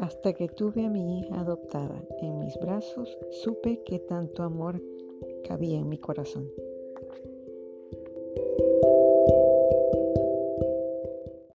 Hasta que tuve a mi hija adoptada en mis brazos, supe que tanto amor cabía en mi corazón.